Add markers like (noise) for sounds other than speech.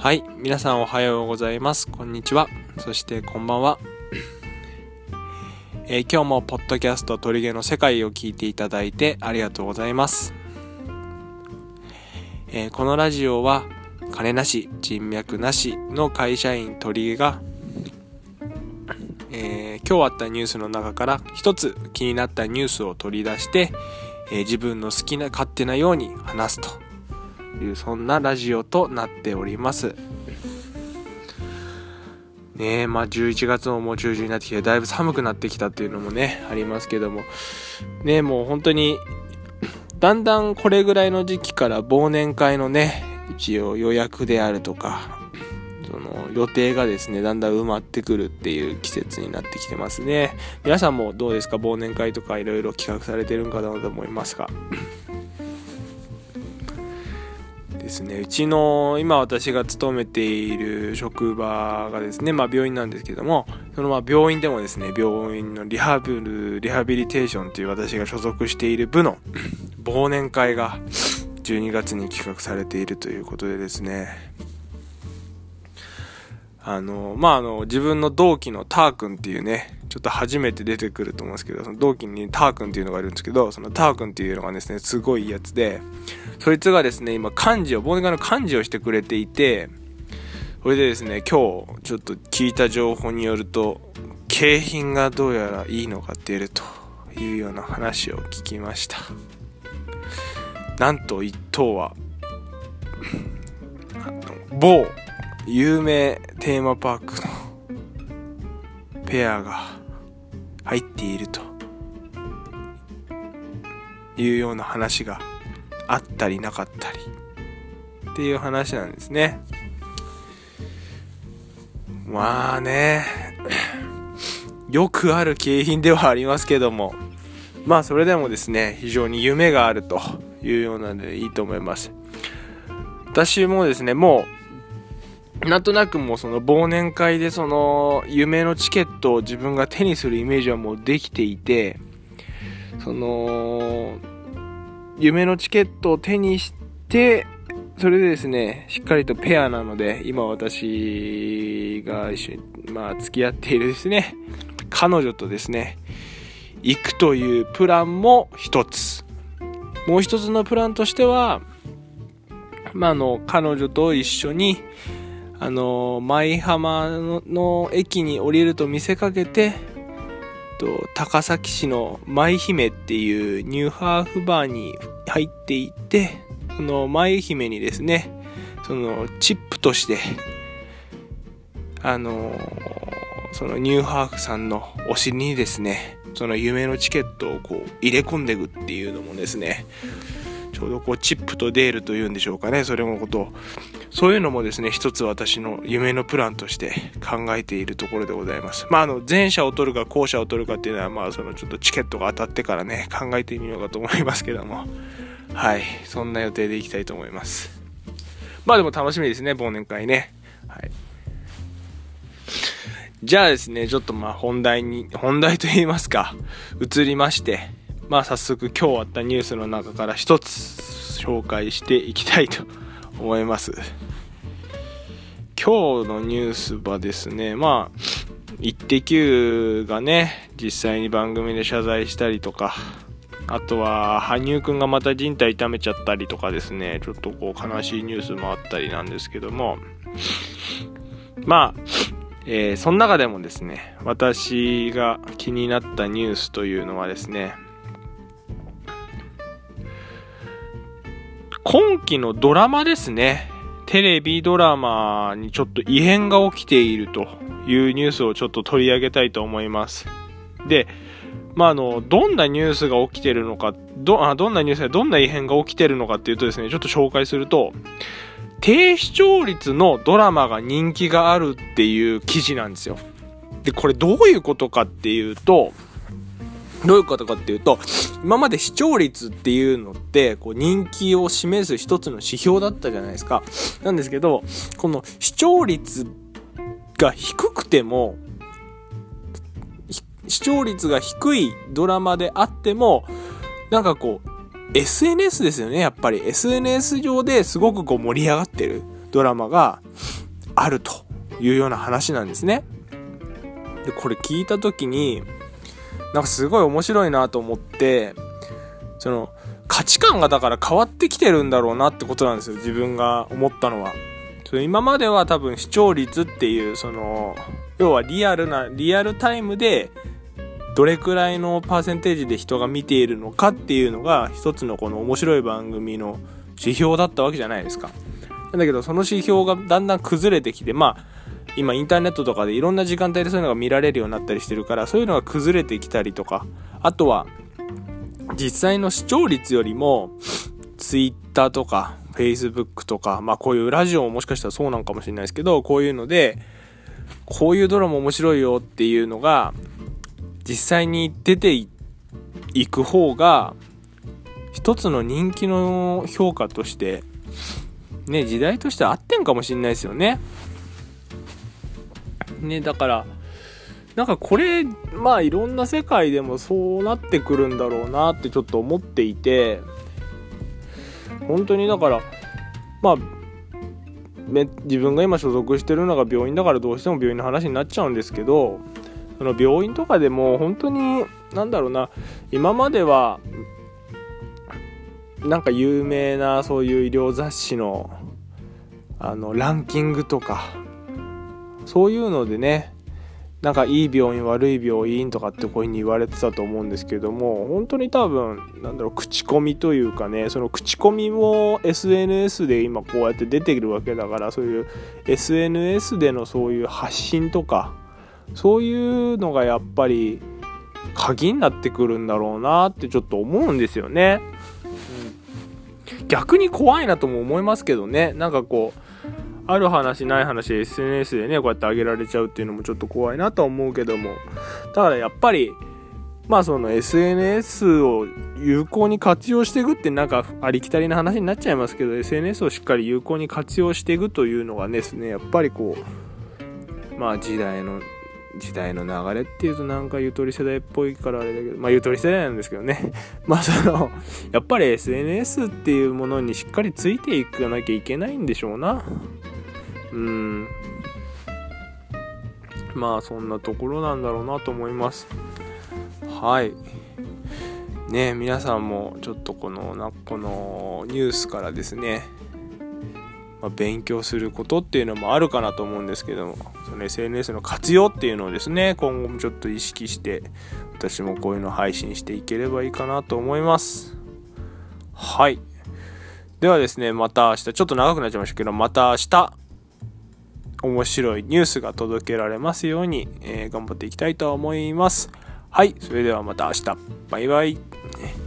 はい。皆さんおはようございます。こんにちは。そしてこんばんは。えー、今日もポッドキャスト鳥毛の世界を聞いていただいてありがとうございます。えー、このラジオは金なし、人脈なしの会社員鳥毛が、えー、今日あったニュースの中から一つ気になったニュースを取り出して、え自分の好きな勝手なように話すというそんなラジオとなっております。ねえ、まあ11月ももう中旬になってきて、だいぶ寒くなってきたっていうのもね、ありますけども、ねえ、もう本当に、だんだんこれぐらいの時期から忘年会のね、一応予約であるとか、その予定がですね、だんだん埋まってくるっていう季節になってきてますね。皆さんもどうですか？忘年会とかいろいろ企画されてるんかなと思いますが。ですね。うちの今私が勤めている職場がですね、まあ、病院なんですけどもそのまあ病院でもですね病院のリハビルリハビリテーションという私が所属している部の忘年会が12月に企画されているということでですね。あのまああの自分の同期のター君っていうねちょっと初めて出てくると思うんですけど、その同期にター君っていうのがいるんですけど、そのター君っていうのがですね、すごいやつで、そいつがですね、今漢字を、忘年会の漢字をしてくれていて、それでですね、今日ちょっと聞いた情報によると、景品がどうやらいいのが出るというような話を聞きました。なんと一等は、(laughs) 某有名テーマパークのペアが入っているというような話があったりなかったりっていう話なんですね。まあね、よくある景品ではありますけども、まあそれでもですね、非常に夢があるというようなのでいいと思います。私もですね、もう、なんとなくもうその忘年会でその夢のチケットを自分が手にするイメージはもうできていて、その、夢のチケットを手にして、それでですね、しっかりとペアなので、今私が一緒に、まあ、付き合っているですね、彼女とですね、行くというプランも一つ。もう一つのプランとしては、まあ、あの、彼女と一緒に、あの、舞浜の駅に降りると見せかけて、と、高崎市の舞姫っていうニューハーフバーに入っていって、その舞姫にですね、そのチップとして、あのそのニューハーフさんのお尻にですね、その夢のチケットをこう入れ込んでいくっていうのもですね、ちょうどこうチップとデールというんでしょうかね、それのことそういうのもですね、一つ私の夢のプランとして考えているところでございます。まあ、あの、前者を取るか後者を取るかっていうのは、まあ、そのちょっとチケットが当たってからね、考えてみようかと思いますけども、はい、そんな予定でいきたいと思います。まあでも楽しみですね、忘年会ね。はい。じゃあですね、ちょっとまあ本題に、本題と言いますか、移りまして、まあ早速今日あったニュースの中から一つ紹介していきたいと思います今日のニュースはですねまあ「イッテ Q!」がね実際に番組で謝罪したりとかあとは羽生くんがまた人体痛めちゃったりとかですねちょっとこう悲しいニュースもあったりなんですけどもまあえー、その中でもですね私が気になったニュースというのはですね今期のドラマですね。テレビドラマにちょっと異変が起きているというニュースをちょっと取り上げたいと思います。で、まあ、あの、どんなニュースが起きてるのか、ど、あどんなニュースでどんな異変が起きてるのかっていうとですね、ちょっと紹介すると、低視聴率のドラマが人気があるっていう記事なんですよ。で、これどういうことかっていうと、どういうことかっていうと、今まで視聴率っていうのって、こう人気を示す一つの指標だったじゃないですか。なんですけど、この視聴率が低くても、視聴率が低いドラマであっても、なんかこう、SNS ですよね、やっぱり。SNS 上ですごくこう盛り上がってる。ドラマがあるというような話なんですね。で、これ聞いた時に、なんかすごい面白いなと思って、その、価値観がだから変わってきてるんだろうなってことなんですよ、自分が思ったのは。今までは多分視聴率っていう、その、要はリアルな、リアルタイムで、どれくらいのパーセンテージで人が見ているのかっていうのが一つのこの面白い番組の指標だったわけじゃないですか。なんだけどその指標がだんだん崩れてきてまあ今インターネットとかでいろんな時間帯でそういうのが見られるようになったりしてるからそういうのが崩れてきたりとかあとは実際の視聴率よりも Twitter とか Facebook とかまあこういうラジオももしかしたらそうなんかもしれないですけどこういうのでこういうドラマ面白いよっていうのが実際に出ていく方が一つの人気の評価としてね時代として合ってんかもしんないですよね。ねだからなんかこれまあいろんな世界でもそうなってくるんだろうなってちょっと思っていて本当にだからまあ自分が今所属してるのが病院だからどうしても病院の話になっちゃうんですけどその病院とかでも本当に何だろうな今まではなんか有名なそういう医療雑誌のあのランキングとかそういうのでねなんかいい病院悪い病院とかってこういう風に言われてたと思うんですけども本当に多分なんだろう口コミというかねその口コミも SNS で今こうやって出てるわけだからそういう SNS でのそういう発信とかそういうのがやっぱり鍵になってくるんだろうなってちょっと思うんですよね。うん、逆に怖いなとも思いますけどね。なんかこう、ある話ない話 SNS でね、こうやって上げられちゃうっていうのもちょっと怖いなとは思うけどもた。だやっぱり、まあその SNS を有効に活用していくってなんかありきたりな話になっちゃいますけど SNS をしっかり有効に活用していくというのがですねやっぱりこうまあ時代の時代の流れっていうとなんかゆとり世代っぽいからあれだけどまあゆとり世代なんですけどね (laughs) まあそのやっぱり SNS っていうものにしっかりついていかなきゃいけないんでしょうなうん。まあそんなところなんだろうなと思います。はい。ね皆さんもちょっとこのなこのニュースからですねまあ、勉強することっていうのもあるかなと思うんですけどもその SNS の活用っていうのをですね今後もちょっと意識して私もこういうの配信していければいいかなと思います。はい。ではですねまた明日ちょっと長くなっちゃいましたけどまた明日面白いニュースが届けられますように、えー、頑張っていきたいと思います。はいそれではまた明日。バイバイ。